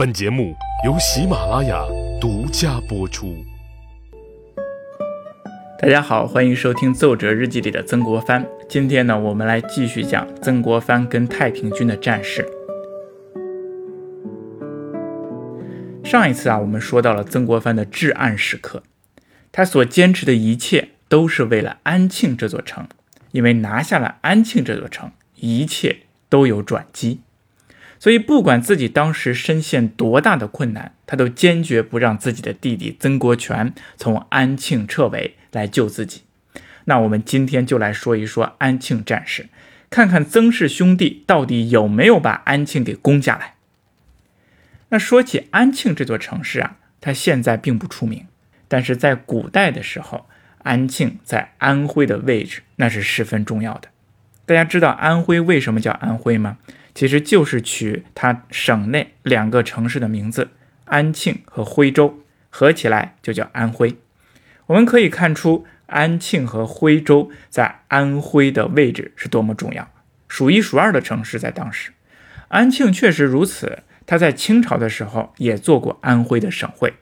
本节目由喜马拉雅独家播出。大家好，欢迎收听《奏折日记》里的曾国藩。今天呢，我们来继续讲曾国藩跟太平军的战事。上一次啊，我们说到了曾国藩的至暗时刻，他所坚持的一切都是为了安庆这座城，因为拿下了安庆这座城，一切都有转机。所以，不管自己当时身陷多大的困难，他都坚决不让自己的弟弟曾国荃从安庆撤围来救自己。那我们今天就来说一说安庆战事，看看曾氏兄弟到底有没有把安庆给攻下来。那说起安庆这座城市啊，它现在并不出名，但是在古代的时候，安庆在安徽的位置那是十分重要的。大家知道安徽为什么叫安徽吗？其实就是取它省内两个城市的名字，安庆和徽州合起来就叫安徽。我们可以看出，安庆和徽州在安徽的位置是多么重要，数一数二的城市在当时。安庆确实如此，它在清朝的时候也做过安徽的省会。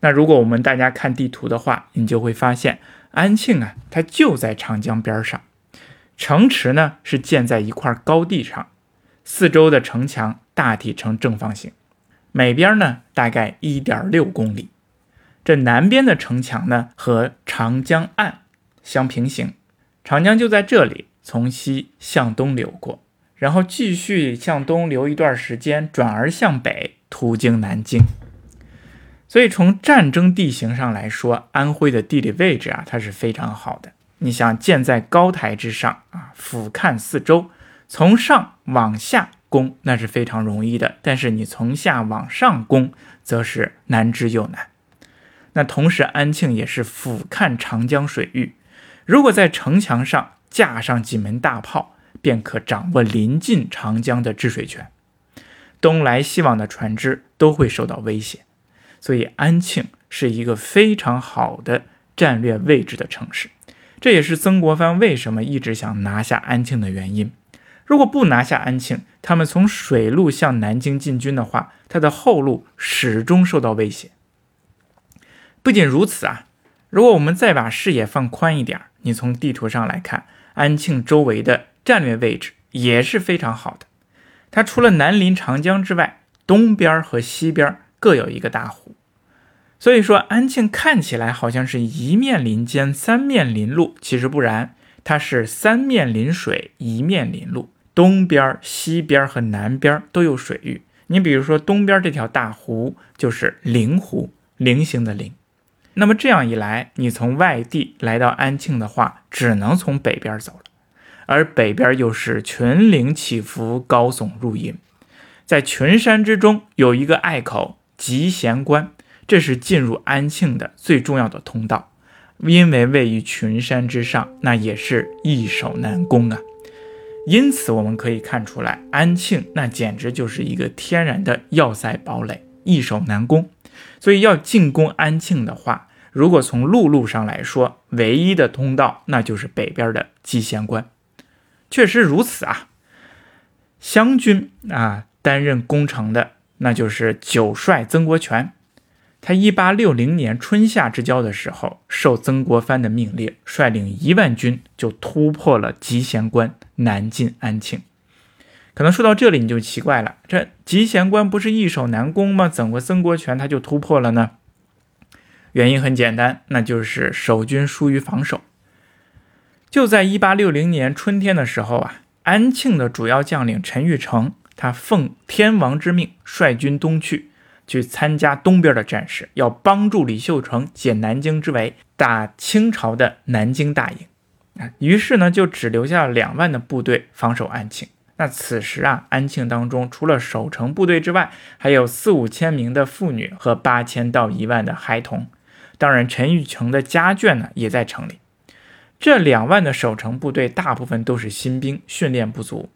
那如果我们大家看地图的话，你就会发现安庆啊，它就在长江边上，城池呢是建在一块高地上。四周的城墙大体呈正方形，每边呢大概一点六公里。这南边的城墙呢和长江岸相平行，长江就在这里从西向东流过，然后继续向东流一段时间，转而向北途经南京。所以从战争地形上来说，安徽的地理位置啊它是非常好的。你想建在高台之上啊，俯瞰四周。从上往下攻那是非常容易的，但是你从下往上攻则是难之又难。那同时，安庆也是俯瞰长江水域，如果在城墙上架上几门大炮，便可掌握临近长江的治水权，东来西往的船只都会受到威胁。所以，安庆是一个非常好的战略位置的城市，这也是曾国藩为什么一直想拿下安庆的原因。如果不拿下安庆，他们从水路向南京进军的话，他的后路始终受到威胁。不仅如此啊，如果我们再把视野放宽一点，你从地图上来看，安庆周围的战略位置也是非常好的。它除了南临长江之外，东边和西边各有一个大湖，所以说安庆看起来好像是一面临江，三面临路，其实不然，它是三面临水，一面临路。东边、西边和南边都有水域。你比如说，东边这条大湖就是灵湖，菱形的菱。那么这样一来，你从外地来到安庆的话，只能从北边走了。而北边又是群岭起伏，高耸入云，在群山之中有一个隘口集贤关，这是进入安庆的最重要的通道。因为位于群山之上，那也是易守难攻啊。因此，我们可以看出来，安庆那简直就是一个天然的要塞堡垒，易守难攻。所以，要进攻安庆的话，如果从陆路上来说，唯一的通道那就是北边的集贤关。确实如此啊。湘军啊，担任攻城的那就是九帅曾国荃。他一八六零年春夏之交的时候，受曾国藩的命令，率领一万军就突破了集贤关，南进安庆。可能说到这里你就奇怪了，这集贤关不是易守难攻吗？怎么曾国荃他就突破了呢？原因很简单，那就是守军疏于防守。就在一八六零年春天的时候啊，安庆的主要将领陈玉成，他奉天王之命，率军东去。去参加东边的战事，要帮助李秀成解南京之围，打清朝的南京大营啊。于是呢，就只留下了两万的部队防守安庆。那此时啊，安庆当中除了守城部队之外，还有四五千名的妇女和八千到一万的孩童。当然，陈玉成的家眷呢也在城里。这两万的守城部队大部分都是新兵，训练不足。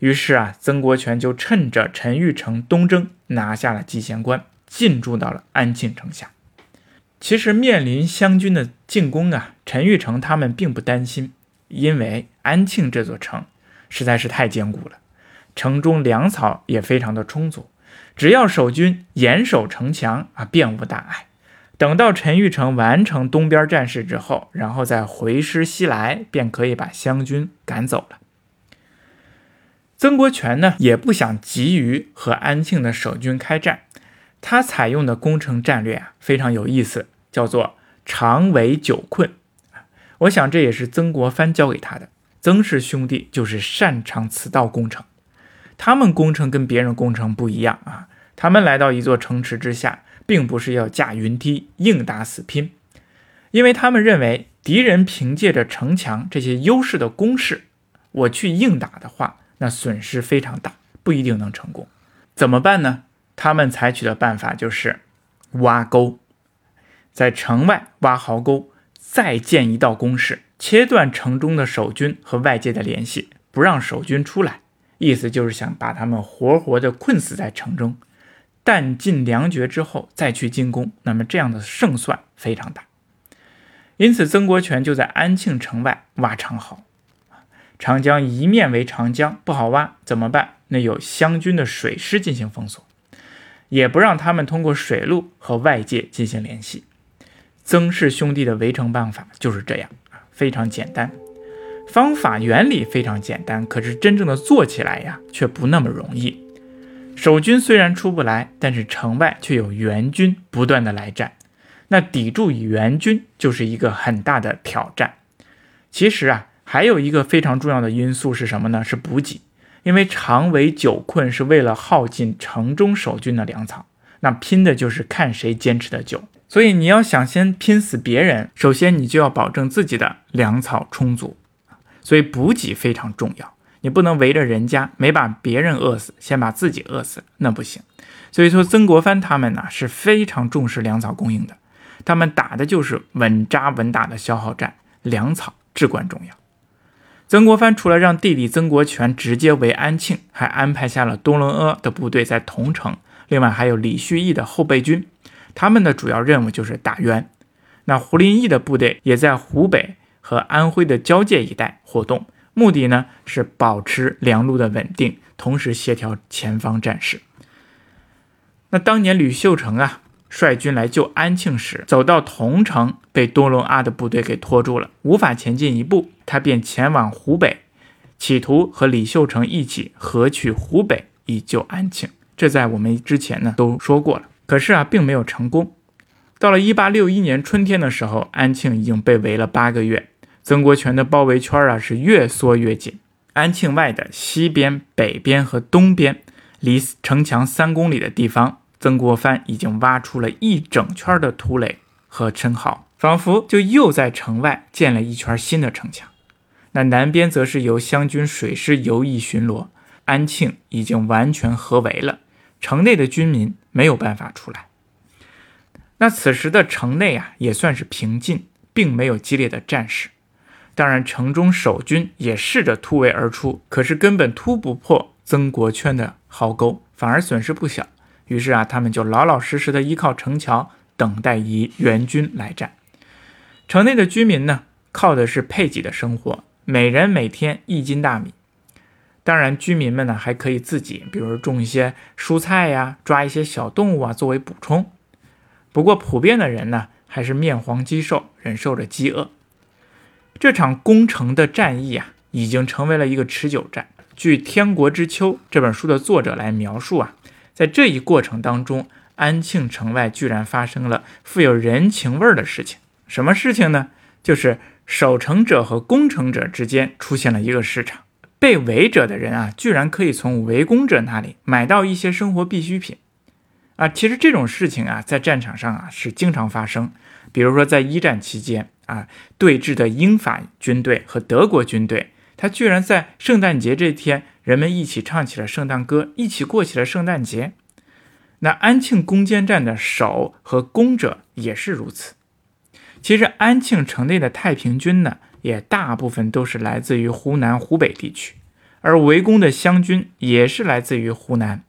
于是啊，曾国荃就趁着陈玉成东征，拿下了集贤关，进驻到了安庆城下。其实面临湘军的进攻啊，陈玉成他们并不担心，因为安庆这座城实在是太坚固了，城中粮草也非常的充足，只要守军严守城墙啊，便无大碍。等到陈玉成完成东边战事之后，然后再回师西来，便可以把湘军赶走了。曾国荃呢，也不想急于和安庆的守军开战，他采用的攻城战略啊，非常有意思，叫做长围久困。我想这也是曾国藩教给他的。曾氏兄弟就是擅长此道攻城，他们攻城跟别人攻城不一样啊，他们来到一座城池之下。并不是要架云梯硬打死拼，因为他们认为敌人凭借着城墙这些优势的攻势，我去硬打的话，那损失非常大，不一定能成功。怎么办呢？他们采取的办法就是挖沟，在城外挖壕沟，再建一道工事，切断城中的守军和外界的联系，不让守军出来。意思就是想把他们活活的困死在城中。弹尽粮绝之后再去进攻，那么这样的胜算非常大。因此，曾国荃就在安庆城外挖长壕。长江一面为长江，不好挖，怎么办？那有湘军的水师进行封锁，也不让他们通过水路和外界进行联系。曾氏兄弟的围城办法就是这样啊，非常简单，方法原理非常简单，可是真正的做起来呀，却不那么容易。守军虽然出不来，但是城外却有援军不断的来战，那抵住援军就是一个很大的挑战。其实啊，还有一个非常重要的因素是什么呢？是补给，因为长围久困是为了耗尽城中守军的粮草，那拼的就是看谁坚持的久。所以你要想先拼死别人，首先你就要保证自己的粮草充足，所以补给非常重要。你不能围着人家，没把别人饿死，先把自己饿死，那不行。所以说，曾国藩他们呢是非常重视粮草供应的，他们打的就是稳扎稳打的消耗战，粮草至关重要。曾国藩除了让弟弟曾国荃直接围安庆，还安排下了多伦阿的部队在桐城，另外还有李旭义的后备军，他们的主要任务就是打援。那胡林翼的部队也在湖北和安徽的交界一带活动。目的呢是保持粮路的稳定，同时协调前方战事。那当年吕秀成啊率军来救安庆时，走到桐城，被多隆阿的部队给拖住了，无法前进一步，他便前往湖北，企图和李秀成一起合取湖北以救安庆。这在我们之前呢都说过了，可是啊并没有成功。到了一八六一年春天的时候，安庆已经被围了八个月。曾国荃的包围圈啊是越缩越紧，安庆外的西边、北边和东边，离城墙三公里的地方，曾国藩已经挖出了一整圈的土垒和城壕，仿佛就又在城外建了一圈新的城墙。那南边则是由湘军水师游弋巡逻，安庆已经完全合围了，城内的军民没有办法出来。那此时的城内啊也算是平静，并没有激烈的战事。当然，城中守军也试着突围而出，可是根本突不破曾国荃的壕沟，反而损失不小。于是啊，他们就老老实实的依靠城桥，等待以援军来战。城内的居民呢，靠的是配给的生活，每人每天一斤大米。当然，居民们呢还可以自己，比如种一些蔬菜呀，抓一些小动物啊作为补充。不过，普遍的人呢还是面黄肌瘦，忍受着饥饿。这场攻城的战役啊，已经成为了一个持久战。据《天国之秋》这本书的作者来描述啊，在这一过程当中，安庆城外居然发生了富有人情味儿的事情。什么事情呢？就是守城者和攻城者之间出现了一个市场，被围者的人啊，居然可以从围攻者那里买到一些生活必需品。啊，其实这种事情啊，在战场上啊是经常发生。比如说在一战期间。啊，对峙的英法军队和德国军队，他居然在圣诞节这天，人们一起唱起了圣诞歌，一起过起了圣诞节。那安庆攻坚战的守和攻者也是如此。其实安庆城内的太平军呢，也大部分都是来自于湖南、湖北地区，而围攻的湘军也是来自于湖南。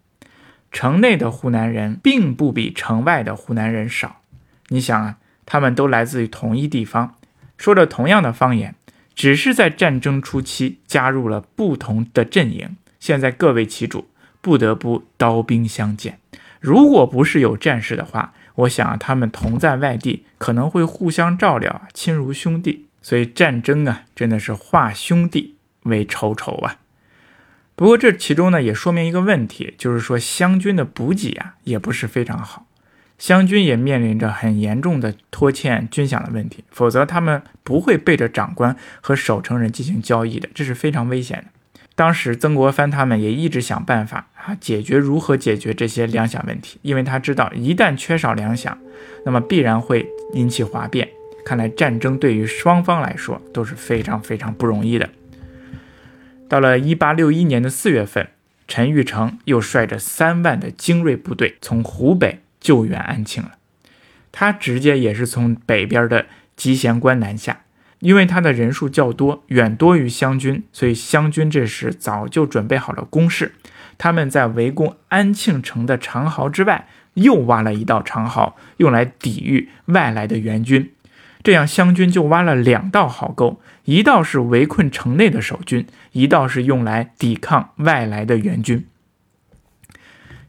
城内的湖南人并不比城外的湖南人少。你想啊。他们都来自于同一地方，说着同样的方言，只是在战争初期加入了不同的阵营，现在各为其主，不得不刀兵相见。如果不是有战事的话，我想，他们同在外地，可能会互相照料，亲如兄弟。所以战争啊，真的是化兄弟为仇仇啊。不过这其中呢，也说明一个问题，就是说湘军的补给啊，也不是非常好。湘军也面临着很严重的拖欠军饷的问题，否则他们不会背着长官和守城人进行交易的，这是非常危险的。当时曾国藩他们也一直想办法啊，解决如何解决这些粮饷问题，因为他知道一旦缺少粮饷，那么必然会引起哗变。看来战争对于双方来说都是非常非常不容易的。到了一八六一年的四月份，陈玉成又率着三万的精锐部队从湖北救援安庆了。他直接也是从北边的集贤关南下。因为他的人数较多，远多于湘军，所以湘军这时早就准备好了攻势。他们在围攻安庆城的长壕之外，又挖了一道长壕，用来抵御外来的援军。这样，湘军就挖了两道壕沟，一道是围困城内的守军，一道是用来抵抗外来的援军。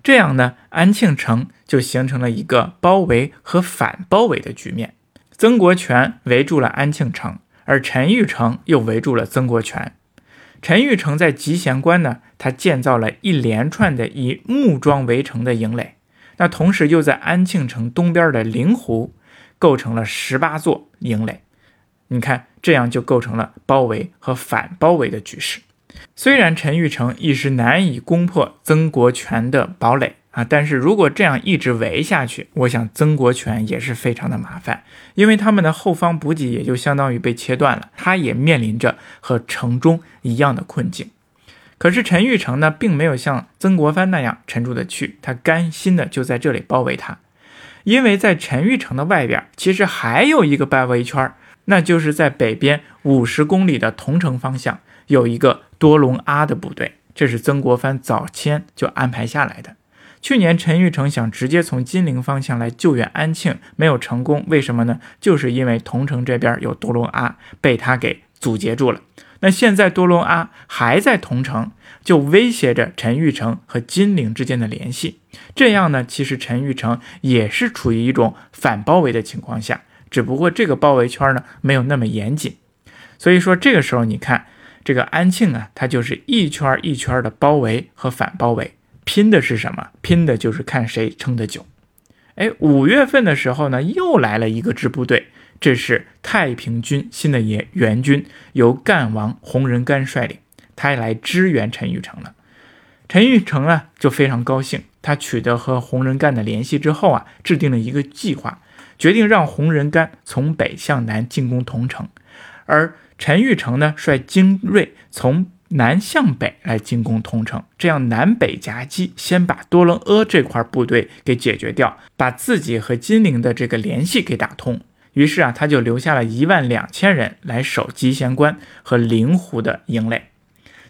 这样呢，安庆城就形成了一个包围和反包围的局面。曾国荃围住了安庆城，而陈玉成又围住了曾国荃。陈玉成在集贤关呢，他建造了一连串的以木桩围成的营垒，那同时又在安庆城东边的灵湖构成了十八座营垒。你看，这样就构成了包围和反包围的局势。虽然陈玉成一时难以攻破曾国荃的堡垒。啊！但是如果这样一直围下去，我想曾国荃也是非常的麻烦，因为他们的后方补给也就相当于被切断了，他也面临着和城中一样的困境。可是陈玉成呢，并没有像曾国藩那样沉住的去，他甘心的就在这里包围他，因为在陈玉成的外边，其实还有一个包围圈，那就是在北边五十公里的桐城方向有一个多隆阿的部队，这是曾国藩早先就安排下来的。去年陈玉成想直接从金陵方向来救援安庆，没有成功。为什么呢？就是因为桐城这边有多隆阿，被他给阻截住了。那现在多隆阿还在桐城，就威胁着陈玉成和金陵之间的联系。这样呢，其实陈玉成也是处于一种反包围的情况下，只不过这个包围圈呢没有那么严谨。所以说这个时候你看这个安庆啊，它就是一圈一圈的包围和反包围。拼的是什么？拼的就是看谁撑得久。哎，五月份的时候呢，又来了一个支部队，这是太平军新的援援军，由干王洪仁玕率领，他也来支援陈玉成了。陈玉成啊，就非常高兴，他取得和洪仁玕的联系之后啊，制定了一个计划，决定让洪仁玕从北向南进攻桐城，而陈玉成呢，率精锐从。南向北来进攻通城，这样南北夹击，先把多伦阿这块部队给解决掉，把自己和金陵的这个联系给打通。于是啊，他就留下了一万两千人来守集贤关和灵湖的营垒，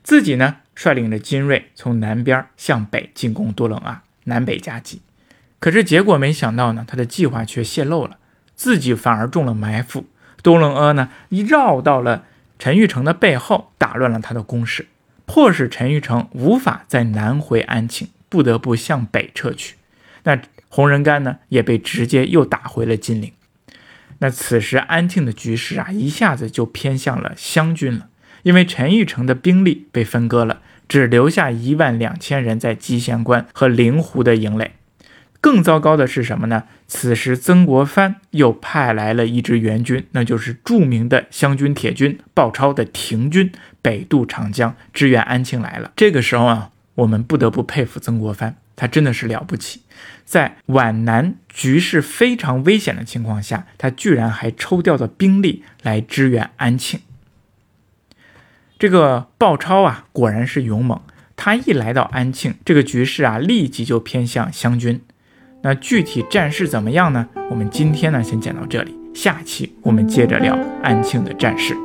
自己呢率领着精锐从南边向北进攻多伦阿，南北夹击。可是结果没想到呢，他的计划却泄露了，自己反而中了埋伏。多伦阿呢一绕到了。陈玉成的背后打乱了他的攻势，迫使陈玉成无法再南回安庆，不得不向北撤去。那洪仁玕呢，也被直接又打回了金陵。那此时安庆的局势啊，一下子就偏向了湘军了，因为陈玉成的兵力被分割了，只留下一万两千人在集贤关和灵湖的营垒。更糟糕的是什么呢？此时曾国藩又派来了一支援军，那就是著名的湘军铁军鲍超的廷军，北渡长江支援安庆来了。这个时候啊，我们不得不佩服曾国藩，他真的是了不起，在皖南局势非常危险的情况下，他居然还抽调了兵力来支援安庆。这个鲍超啊，果然是勇猛，他一来到安庆，这个局势啊，立即就偏向湘军。那具体战事怎么样呢？我们今天呢先讲到这里，下期我们接着聊安庆的战事。